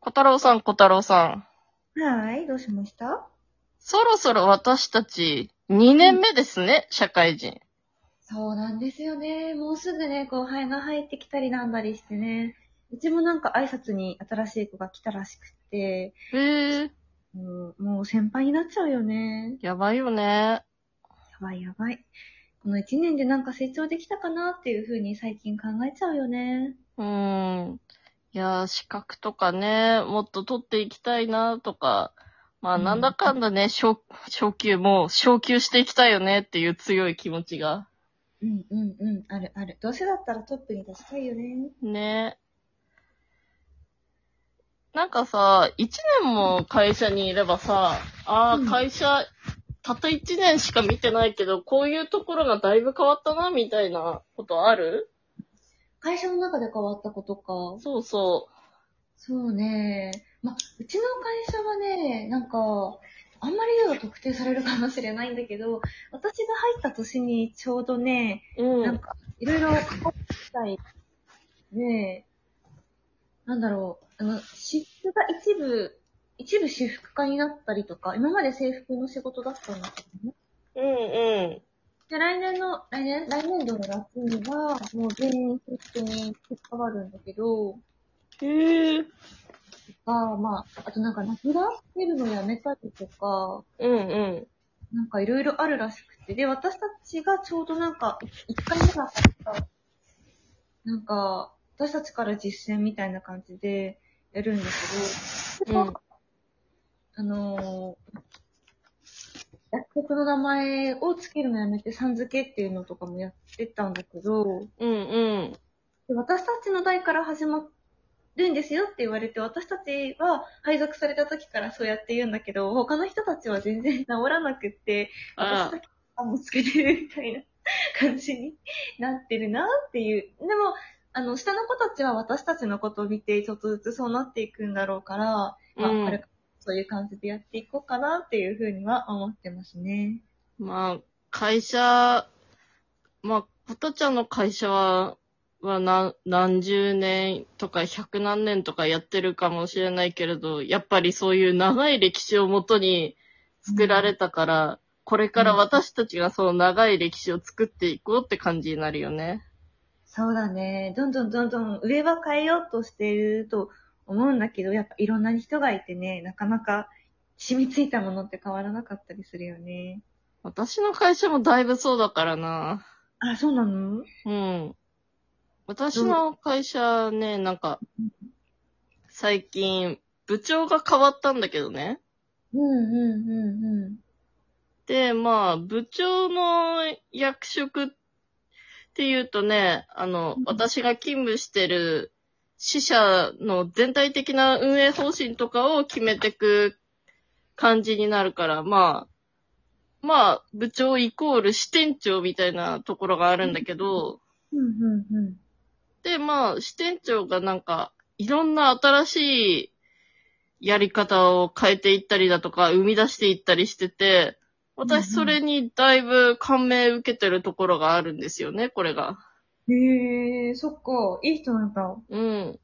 小太郎さん、小太郎さん。はい、どうしました？そろそろ私たち、2年目ですね、社会人。そうなんですよね。もうすぐね、後輩が入ってきたりなんだりしてね。うちもなんか挨拶に新しい子が来たらしくて、へえ、もうもう先輩になっちゃうよね。やばいよね。やばいやばい。この1年でなんか成長できたかなっていう風に最近考えちゃうよね。うーん。いやー、資格とかね、もっと取っていきたいなとか。まあ、うんなんだかんだね、昇、昇級も、昇級していきたいよねっていう強い気持ちが。うんうんうん、あるある。どうせだったらトップに立ちたいよね。ね。なんかさ、一年も会社にいればさ、ああ、うん会社、たった一年しか見てないけど、こういうところがだいぶ変わったな、みたいなことある？会社の中で変わったことか。そうそそうね。ま、うちの会社はね、なんか、あんまり言うと特定されるかもしれないんだけど、私が入った年にちょうどね、う。うん。なんか、いろいろ関わってたい。で、なんだろう、あの、シフトが一部、一部私服化になったりとか、今まで制服の仕事だったんだけどね。うんうん。で、来年の、来年、来年度の夏には、もう全員制服に関わるんだけど、へえ。が、まあ、あとなんか名札出るのやめたりとか、うんうん。なんかいろいろあるらしくて、で、私たちがちょうどなんか、1回目だったから、なんか、私たちから実践みたいな感じでやるんだけど、うんあのー、薬局の名前をつけるのやめて、さん付けっていうのとかもやってたんだけど、うんうん。で私たちの代から始まるんですよって言われて、私たちは配属された時からそうやって言うんだけど、他の人たちは全然治らなくって、あ私だけあもうつけてるみたいな感じになってるなっていう。でも、あの、下の子たちは私たちのことを見て、ちょっとずつそうなっていくんだろうから、まあ、うんこれからそういう感じでやっていこうかなっていうふうには思ってますね。まあ、会社、まあ、ことちゃんの会社は、は何、何十年とか百何年とかやってるかもしれないけれど、やっぱりそういう長い歴史をもとに作られたから、これから私たちがその長い歴史を作っていこうって感じになるよね。そうだね。どんどんどんどん上は変えようとしていると思うんだけど、やっぱいろんな人がいてね、なかなか染みついたものって変わらなかったりするよね。私の会社もだいぶそうだからな。あ、そうなの？うん。私の会社ね、なんか、最近、部長が変わったんだけどね。うんうんうんうん。で、まあ、部長の役職っていうとね、あのうん、私が勤務してる支社の全体的な運営方針とかを決めてく感じになるから、まあ、まあ、部長イコール支店長みたいなところがあるんだけど、で、まあ、支店長がなんか、いろんな新しいやり方を変えていったりだとか、生み出していったりしてて、私それにだいぶ感銘受けてるところがあるんですよね、これが。へえ、そっか。いい人なんだ。うん。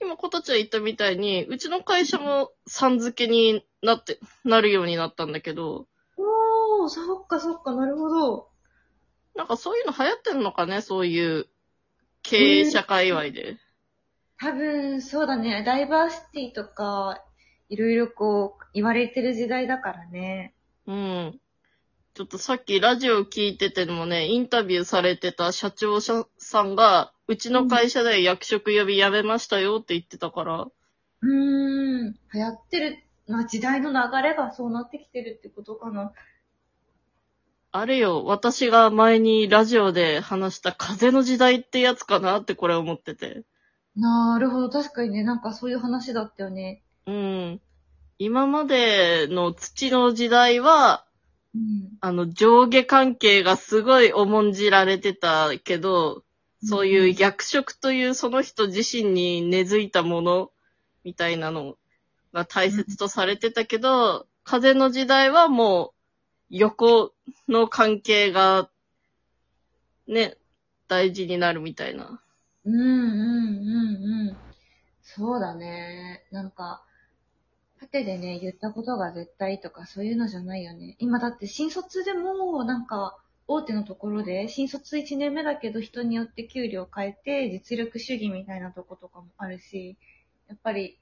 今、コタちゃん言ったみたいに、うちの会社もさん付けになって、なるようになったんだけど、おー、そっかそっか、なるほど。なんかそういうの流行ってんのかね、そういう経営者界隈で。多分、そうだね。ダイバーシティとか、いろいろこう、言われてる時代だからね。うん。ちょっとさっきラジオ聞いててもね、インタビューされてた社長さんが、うちの会社で役職呼び辞めましたよって言ってたから、うーん、流行ってる、まあ時代の流れがそうなってきてるってことかな。あれよ、私が前にラジオで話した風の時代ってやつかなってこれ思ってて。なるほど、確かにね、なんかそういう話だったよね。うん。今までの土の時代は、うん。あの、上下関係がすごい重んじられてたけど、そういう役職というその人自身に根付いたものみたいなのが大切とされてたけど、風の時代はもう横の関係がね、大事になるみたいな。うんうんうんうん。そうだね。なんか、縦でね、言ったことが絶対とかそういうのじゃないよね。今だって新卒でも、なんか、大手のところで、新卒1年目だけど人によって給料変えて、実力主義みたいなとことかもあるし、やっぱり、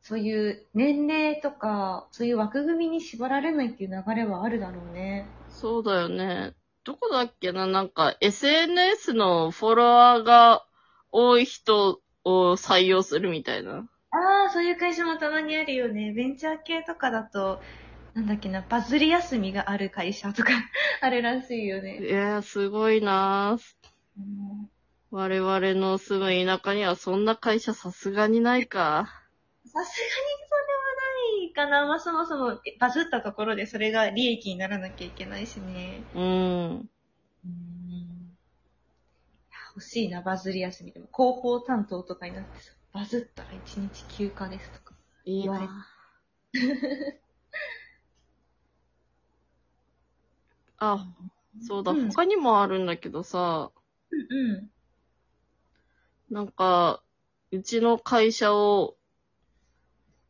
そういう年齢とか、そういう枠組みに縛られないっていう流れはあるだろうね。そうだよね。どこだっけななんか SNS のフォロワーが多い人を採用するみたいな。ああ、そういう会社もたまにあるよね。ベンチャー系とかだと、なんだっけな、バズり休みがある会社とか あるらしいよね。いやー、すごいなーうん我々の住む田舎にはそんな会社さすがにないか。さすがにそれはないかな。まあ、そもそもバズったところでそれが利益にならなきゃいけないしね。うん。うん。欲しいな、バズり休みでも。広報担当とかになってさ、バズったら1日休暇ですとか。いい言われな。あ、そうだ、うん他にもあるんだけどさ、うんうん。なんか、うちの会社を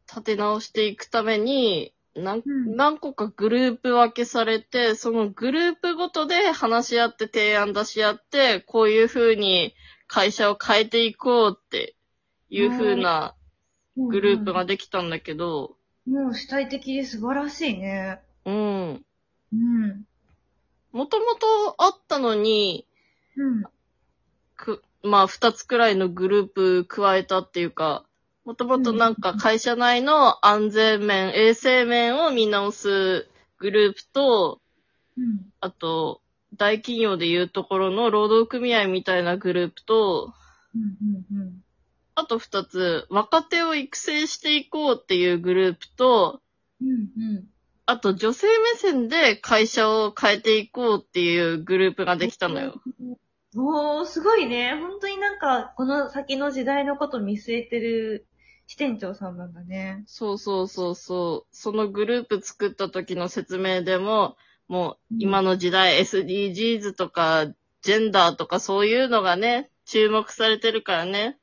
立て直していくために、なんうん何個かグループ分けされて、そのグループごとで話し合って提案出し合って、こういう風に会社を変えていこうっていう風なグループができたんだけど、もう主体的で素晴らしいね。うん。うん。もともとあったのに、うん。く、まあ、二つくらいのグループ加えたっていうか、もともとなんか会社内の安全面、衛生面を見直すグループと、うん。あと、大企業でいうところの労働組合みたいなグループと、うん。うん。あと二つ、若手を育成していこうっていうグループと、うん。うん。あと女性目線で会社を変えていこうっていうグループができたのよ。おー、すごいね。本当になんか、この先の時代のこと見据えてる支店長さんなんだね。そうそうそうそう。そのグループ作った時の説明でも、もう今の時代 SDGs とかジェンダーとかそういうのがね、注目されてるからね。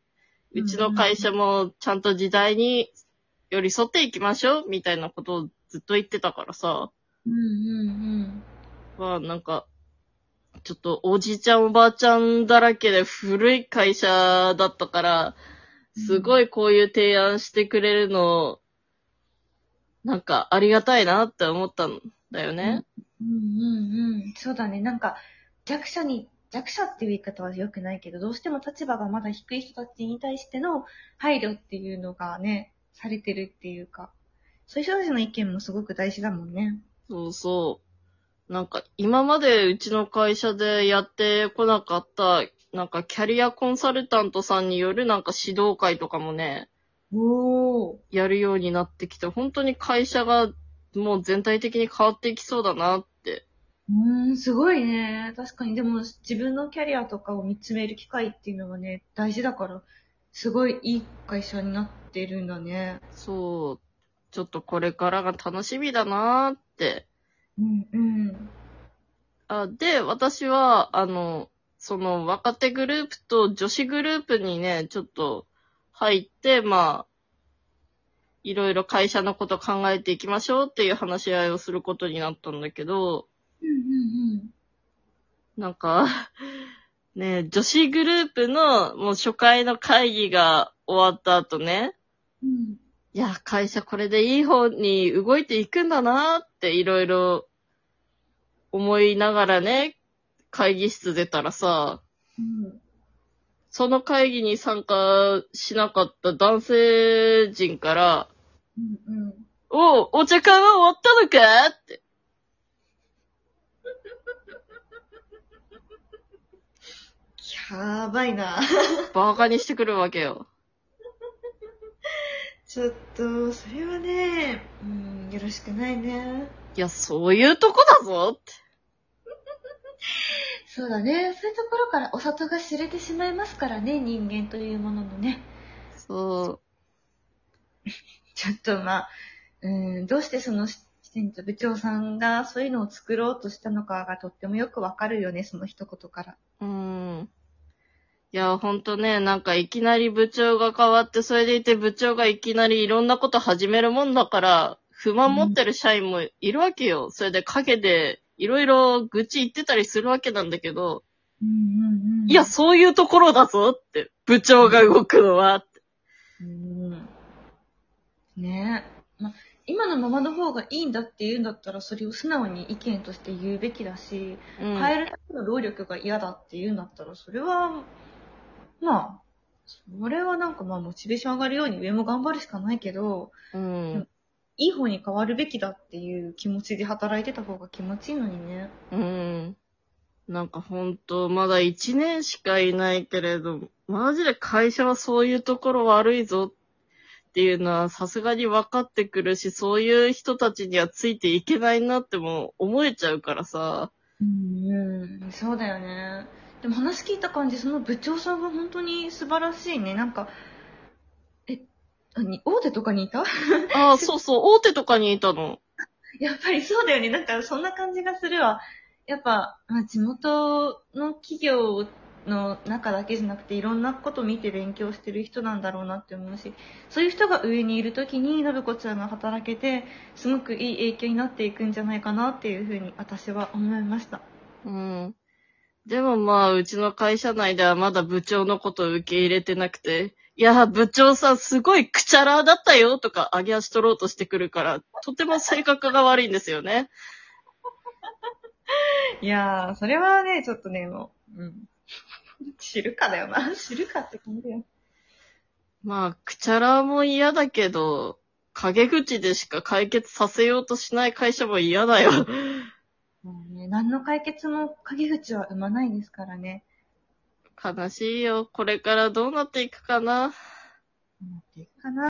うちの会社もちゃんと時代に寄り添っていきましょうみたいなことをずっと言ってたからさ。うんうんまあなんか、ちょっとおじいちゃんおばあちゃんだらけで古い会社だったから、すごいこういう提案してくれるの、なんかありがたいなって思ったんだよね。うん。うんうんうん。そうだね。なんか、弱者に、弱者っていう言い方は良くないけど、どうしても立場がまだ低い人たちに対しての配慮っていうのがね、されてるっていうか、そういう人たちの意見もすごく大事だもんね。そうそう。なんか今までうちの会社でやってこなかった、なんかキャリアコンサルタントさんによるなんか指導会とかもね、おー。やるようになってきて、本当に会社がもう全体的に変わっていきそうだなって。うーん、すごいね。確かに、でも自分のキャリアとかを見つめる機会っていうのはね、大事だから、すごいいい会社になってるんだね。そう。ちょっとこれからが楽しみだなーって。うんうん。あで、私は、あの、その若手グループと女子グループにね、ちょっと入って、まあ、いろいろ会社のこと考えていきましょうっていう話し合いをすることになったんだけど、うんうんなんか、ね、女子グループのもう初回の会議が終わった後ね、うん。うん。いや、会社これでいい方に動いていくんだなっていろいろ思いながらね、会議室出たらさ、うん。その会議に参加しなかった男性陣から、うんうん。おう、お茶会は終わったのかって。やばいな。バカにしてくるわけよ。ちょっと、それはね、うん、よろしくないね。いや、そういうとこだぞって。そうだね。そういうところからお里が知れてしまいますからね、人間というもののね。そ ちょっとまあ、うん、どうしてその支店長、部長さんがそういうのを作ろうとしたのかがとってもよくわかるよね、その一言から。う。うん。いや、ほんとね、なんかいきなり部長が変わって、それでいて部長がいきなりいろんなこと始めるもんだから、不満持ってる社員もいるわけよ。それで陰でいろいろ愚痴言ってたりするわけなんだけど、うんうんうん。いや、そういうところだぞって、部長が動くのは、ってうん。ねえ。ま、今のままの方がいいんだって言うんだったら、それを素直に意見として言うべきだし、うん変えるための労力が嫌だって言うんだったら、それは、まあ、それはなんかまあ、モチベーション上がるように上も頑張るしかないけど、うん。いい方に変わるべきだっていう気持ちで働いてた方が気持ちいいのにね。うん。なんかほんと、まだ1年しかいないけれど、マジで会社はそういうところ悪いぞっていうのはさすがに分かってくるし、そういう人たちにはついていけないなっても思えちゃうからさ。うん、うん、そうだよね。でも話聞いた感じ、その部長さんは本当に素晴らしいね。なんか、え、何？大手とかにいた？ああ、そうそう、大手とかにいたの。やっぱりそうだよね。なんかそんな感じがするわ。やっぱ、まあ、地元の企業の中だけじゃなくていろんなこと見て勉強してる人なんだろうなって思うし、そういう人が上にいるときに、信子ちゃんが働けて、すごくいい影響になっていくんじゃないかなっていうふうに私は思いました。うん。でもまあ、うちの会社内ではまだ部長のことを受け入れてなくて、いや、部長さんすごいくちゃらだったよとか上げ足取ろうとしてくるから、とても性格が悪いんですよね。いやー、それはね、ちょっとね、もう、うん。知るかだよな。知るかって感じだよ。まあ、くちゃらも嫌だけど、陰口でしか解決させようとしない会社も嫌だよ。もうね、何の解決も陰口は生まないですからね。悲しいよ。これからどうなっていくかな。思っていくかな。